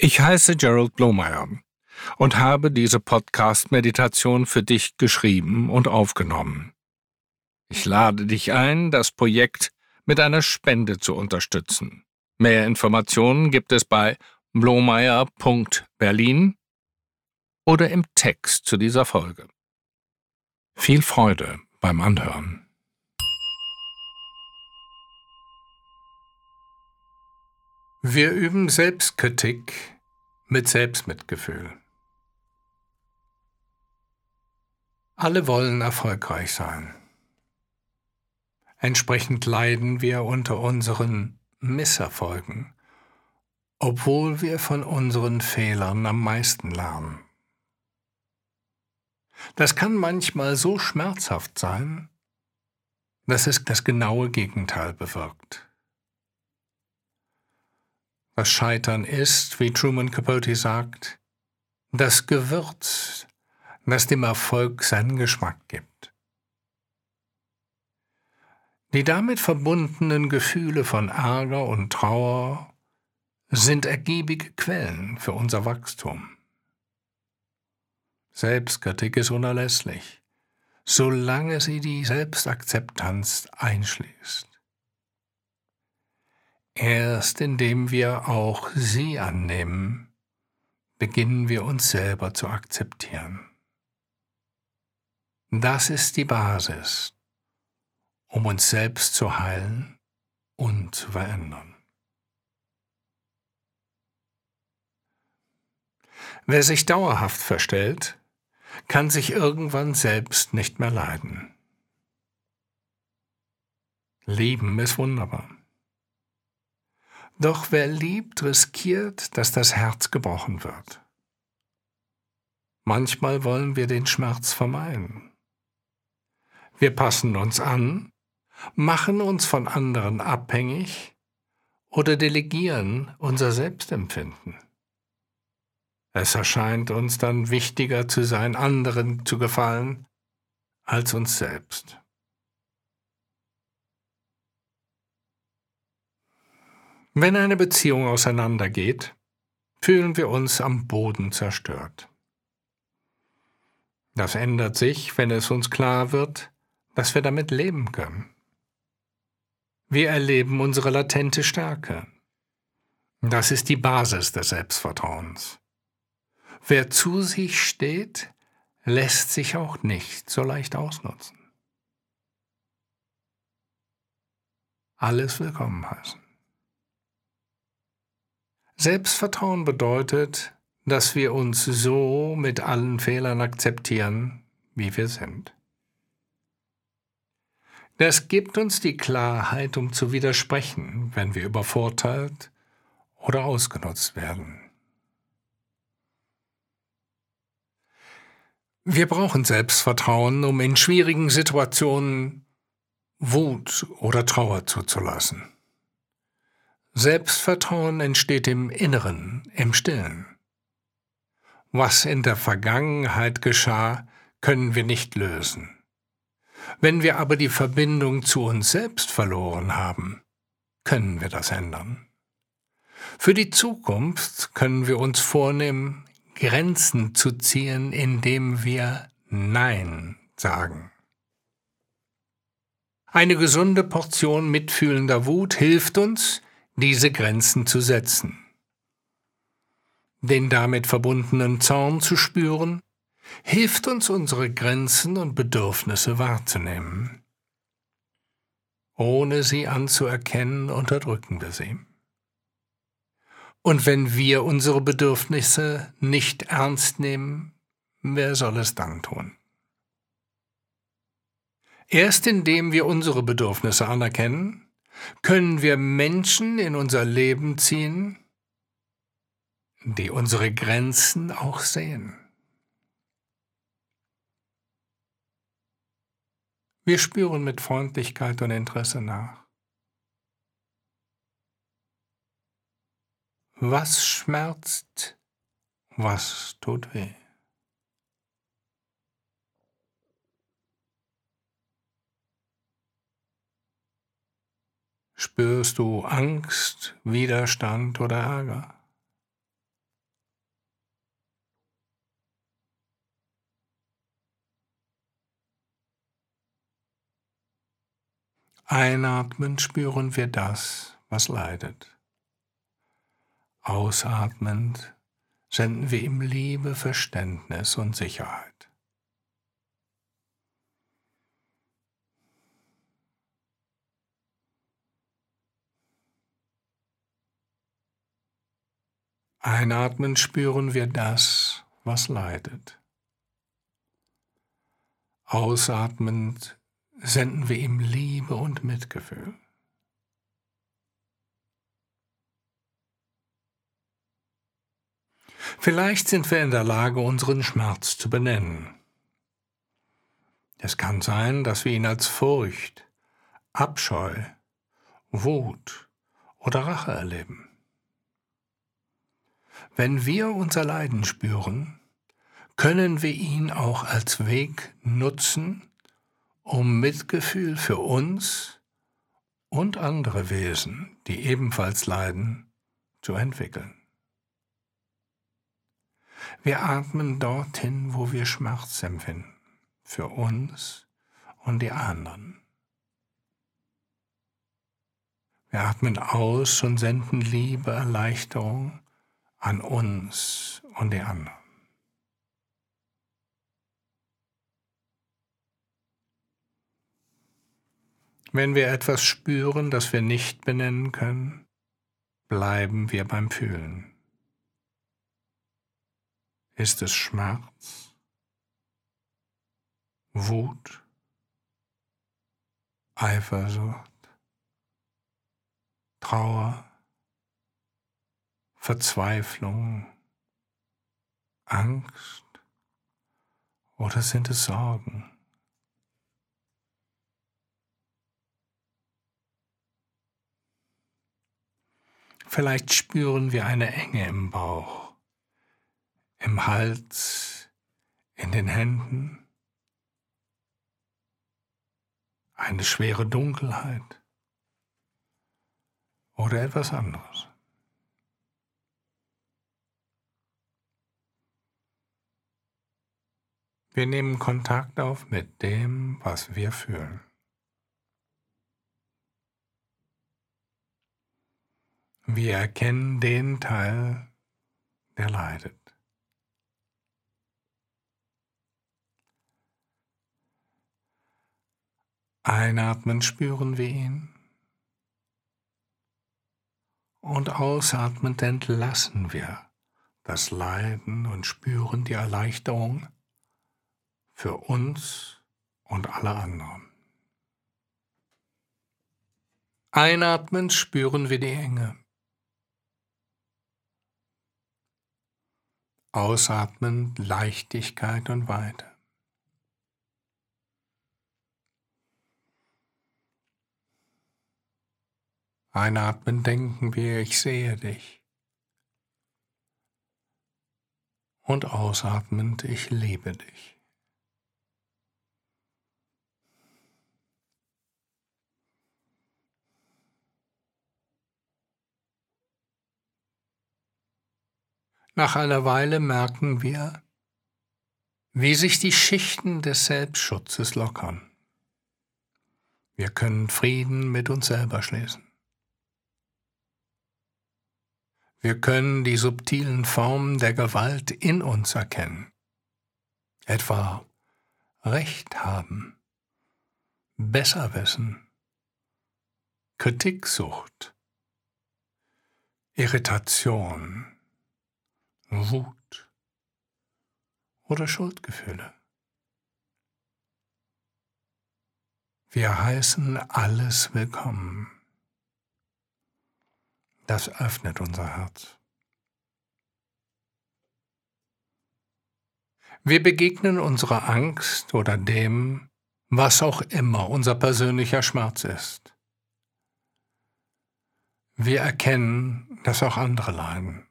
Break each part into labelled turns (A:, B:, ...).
A: Ich heiße Gerald Blomeyer und habe diese Podcast-Meditation für dich geschrieben und aufgenommen. Ich lade dich ein, das Projekt mit einer Spende zu unterstützen. Mehr Informationen gibt es bei blomeyer.berlin oder im Text zu dieser Folge. Viel Freude beim Anhören. Wir üben Selbstkritik mit Selbstmitgefühl. Alle wollen erfolgreich sein. Entsprechend leiden wir unter unseren Misserfolgen, obwohl wir von unseren Fehlern am meisten lernen. Das kann manchmal so schmerzhaft sein, dass es das genaue Gegenteil bewirkt. Das Scheitern ist, wie Truman Capote sagt, das Gewürz, das dem Erfolg seinen Geschmack gibt. Die damit verbundenen Gefühle von Ärger und Trauer sind ergiebige Quellen für unser Wachstum. Selbstkritik ist unerlässlich, solange sie die Selbstakzeptanz einschließt. Erst indem wir auch sie annehmen, beginnen wir uns selber zu akzeptieren. Das ist die Basis, um uns selbst zu heilen und zu verändern. Wer sich dauerhaft verstellt, kann sich irgendwann selbst nicht mehr leiden. Leben ist wunderbar. Doch wer liebt, riskiert, dass das Herz gebrochen wird. Manchmal wollen wir den Schmerz vermeiden. Wir passen uns an, machen uns von anderen abhängig oder delegieren unser Selbstempfinden. Es erscheint uns dann wichtiger zu sein, anderen zu gefallen, als uns selbst. Wenn eine Beziehung auseinandergeht, fühlen wir uns am Boden zerstört. Das ändert sich, wenn es uns klar wird, dass wir damit leben können. Wir erleben unsere latente Stärke. Das ist die Basis des Selbstvertrauens. Wer zu sich steht, lässt sich auch nicht so leicht ausnutzen. Alles willkommen heißen. Selbstvertrauen bedeutet, dass wir uns so mit allen Fehlern akzeptieren, wie wir sind. Das gibt uns die Klarheit, um zu widersprechen, wenn wir übervorteilt oder ausgenutzt werden. Wir brauchen Selbstvertrauen, um in schwierigen Situationen Wut oder Trauer zuzulassen. Selbstvertrauen entsteht im Inneren, im Stillen. Was in der Vergangenheit geschah, können wir nicht lösen. Wenn wir aber die Verbindung zu uns selbst verloren haben, können wir das ändern. Für die Zukunft können wir uns vornehmen, Grenzen zu ziehen, indem wir Nein sagen. Eine gesunde Portion mitfühlender Wut hilft uns, diese Grenzen zu setzen. Den damit verbundenen Zorn zu spüren, hilft uns unsere Grenzen und Bedürfnisse wahrzunehmen. Ohne sie anzuerkennen, unterdrücken wir sie. Und wenn wir unsere Bedürfnisse nicht ernst nehmen, wer soll es dann tun? Erst indem wir unsere Bedürfnisse anerkennen, können wir Menschen in unser Leben ziehen, die unsere Grenzen auch sehen. Wir spüren mit Freundlichkeit und Interesse nach. Was schmerzt, was tut weh? Spürst du Angst, Widerstand oder Ärger? Einatmend spüren wir das, was leidet. Ausatmend senden wir ihm Liebe, Verständnis und Sicherheit. Einatmend spüren wir das, was leidet. Ausatmend senden wir ihm Liebe und Mitgefühl. Vielleicht sind wir in der Lage, unseren Schmerz zu benennen. Es kann sein, dass wir ihn als Furcht, Abscheu, Wut oder Rache erleben. Wenn wir unser Leiden spüren, können wir ihn auch als Weg nutzen, um Mitgefühl für uns und andere Wesen, die ebenfalls leiden, zu entwickeln. Wir atmen dorthin, wo wir Schmerz empfinden, für uns und die anderen. Wir atmen aus und senden Liebe, Erleichterung an uns und die anderen. Wenn wir etwas spüren, das wir nicht benennen können, bleiben wir beim Fühlen. Ist es Schmerz, Wut, Eifersucht, Trauer, Verzweiflung, Angst oder sind es Sorgen? Vielleicht spüren wir eine Enge im Bauch, im Hals, in den Händen, eine schwere Dunkelheit oder etwas anderes. Wir nehmen Kontakt auf mit dem, was wir fühlen. Wir erkennen den Teil, der leidet. Einatmen spüren wir ihn und ausatmend entlassen wir das Leiden und spüren die Erleichterung für uns und alle anderen. Einatmend spüren wir die Enge. Ausatmen, Leichtigkeit und Weite. Einatmen, denken wir, ich sehe dich. Und ausatmend, ich liebe dich. Nach einer Weile merken wir, wie sich die Schichten des Selbstschutzes lockern. Wir können Frieden mit uns selber schließen. Wir können die subtilen Formen der Gewalt in uns erkennen. Etwa Recht haben, besser wissen, Kritiksucht, Irritation, Wut oder Schuldgefühle. Wir heißen alles willkommen. Das öffnet unser Herz. Wir begegnen unserer Angst oder dem, was auch immer unser persönlicher Schmerz ist. Wir erkennen, dass auch andere leiden.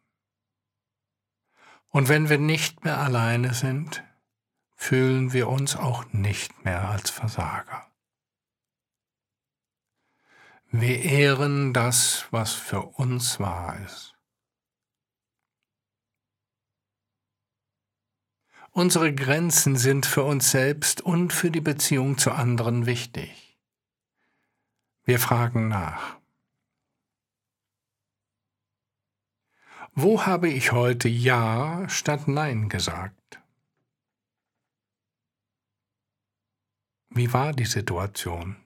A: Und wenn wir nicht mehr alleine sind, fühlen wir uns auch nicht mehr als Versager. Wir ehren das, was für uns wahr ist. Unsere Grenzen sind für uns selbst und für die Beziehung zu anderen wichtig. Wir fragen nach. Wo habe ich heute Ja statt Nein gesagt? Wie war die Situation?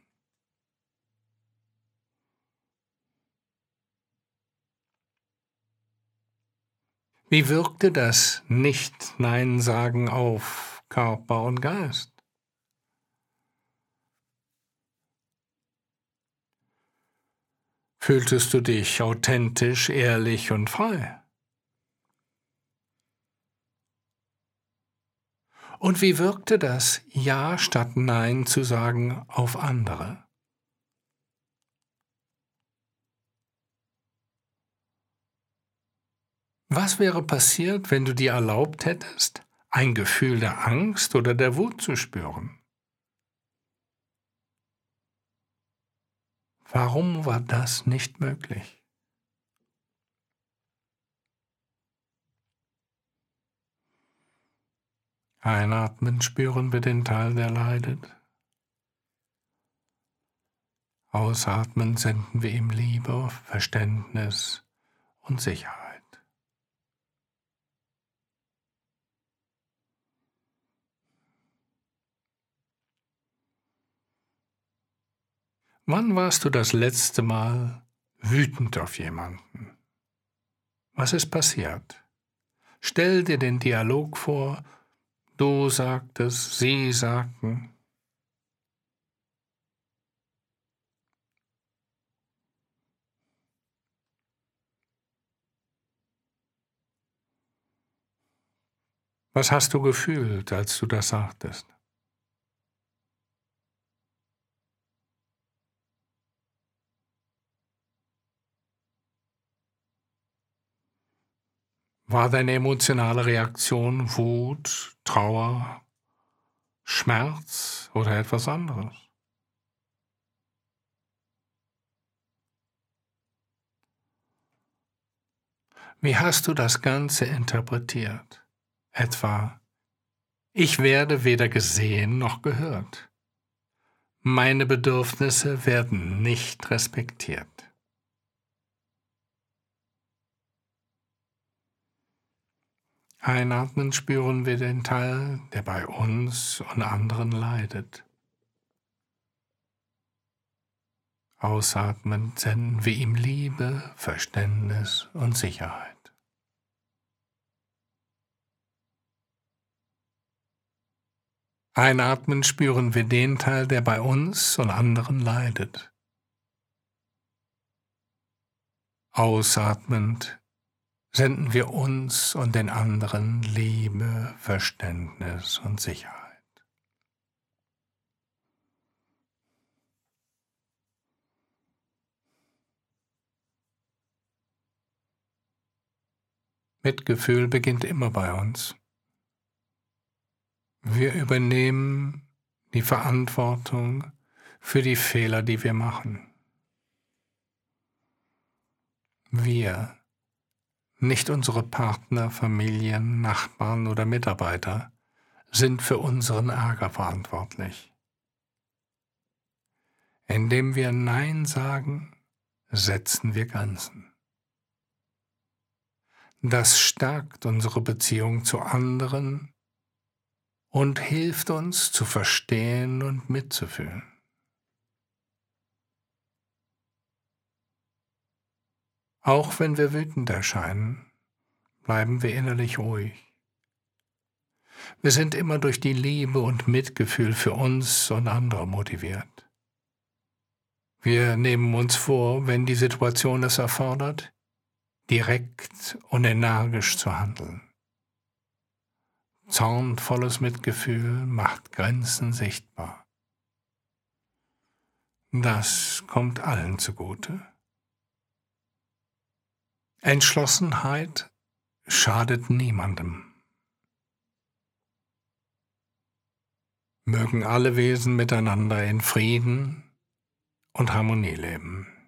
A: Wie wirkte das Nicht-Nein-Sagen auf Körper und Geist? Fühltest du dich authentisch, ehrlich und frei? Und wie wirkte das Ja statt Nein zu sagen auf andere? Was wäre passiert, wenn du dir erlaubt hättest, ein Gefühl der Angst oder der Wut zu spüren? Warum war das nicht möglich? Einatmen spüren wir den Teil, der leidet. Ausatmen senden wir ihm Liebe, Verständnis und Sicherheit. Wann warst du das letzte Mal wütend auf jemanden? Was ist passiert? Stell dir den Dialog vor, du sagtest, sie sagten. Was hast du gefühlt, als du das sagtest? War deine emotionale Reaktion Wut, Trauer, Schmerz oder etwas anderes? Wie hast du das Ganze interpretiert? Etwa, ich werde weder gesehen noch gehört. Meine Bedürfnisse werden nicht respektiert. Einatmen spüren wir den Teil, der bei uns und anderen leidet. Ausatmen senden wir ihm Liebe, Verständnis und Sicherheit. Einatmen spüren wir den Teil, der bei uns und anderen leidet. Ausatmend senden wir uns und den anderen Liebe, Verständnis und Sicherheit. Mitgefühl beginnt immer bei uns. Wir übernehmen die Verantwortung für die Fehler, die wir machen. Wir nicht unsere Partner, Familien, Nachbarn oder Mitarbeiter sind für unseren Ärger verantwortlich. Indem wir Nein sagen, setzen wir Grenzen. Das stärkt unsere Beziehung zu anderen und hilft uns zu verstehen und mitzufühlen. Auch wenn wir wütend erscheinen, bleiben wir innerlich ruhig. Wir sind immer durch die Liebe und Mitgefühl für uns und andere motiviert. Wir nehmen uns vor, wenn die Situation es erfordert, direkt und energisch zu handeln. Zornvolles Mitgefühl macht Grenzen sichtbar. Das kommt allen zugute. Entschlossenheit schadet niemandem. Mögen alle Wesen miteinander in Frieden und Harmonie leben.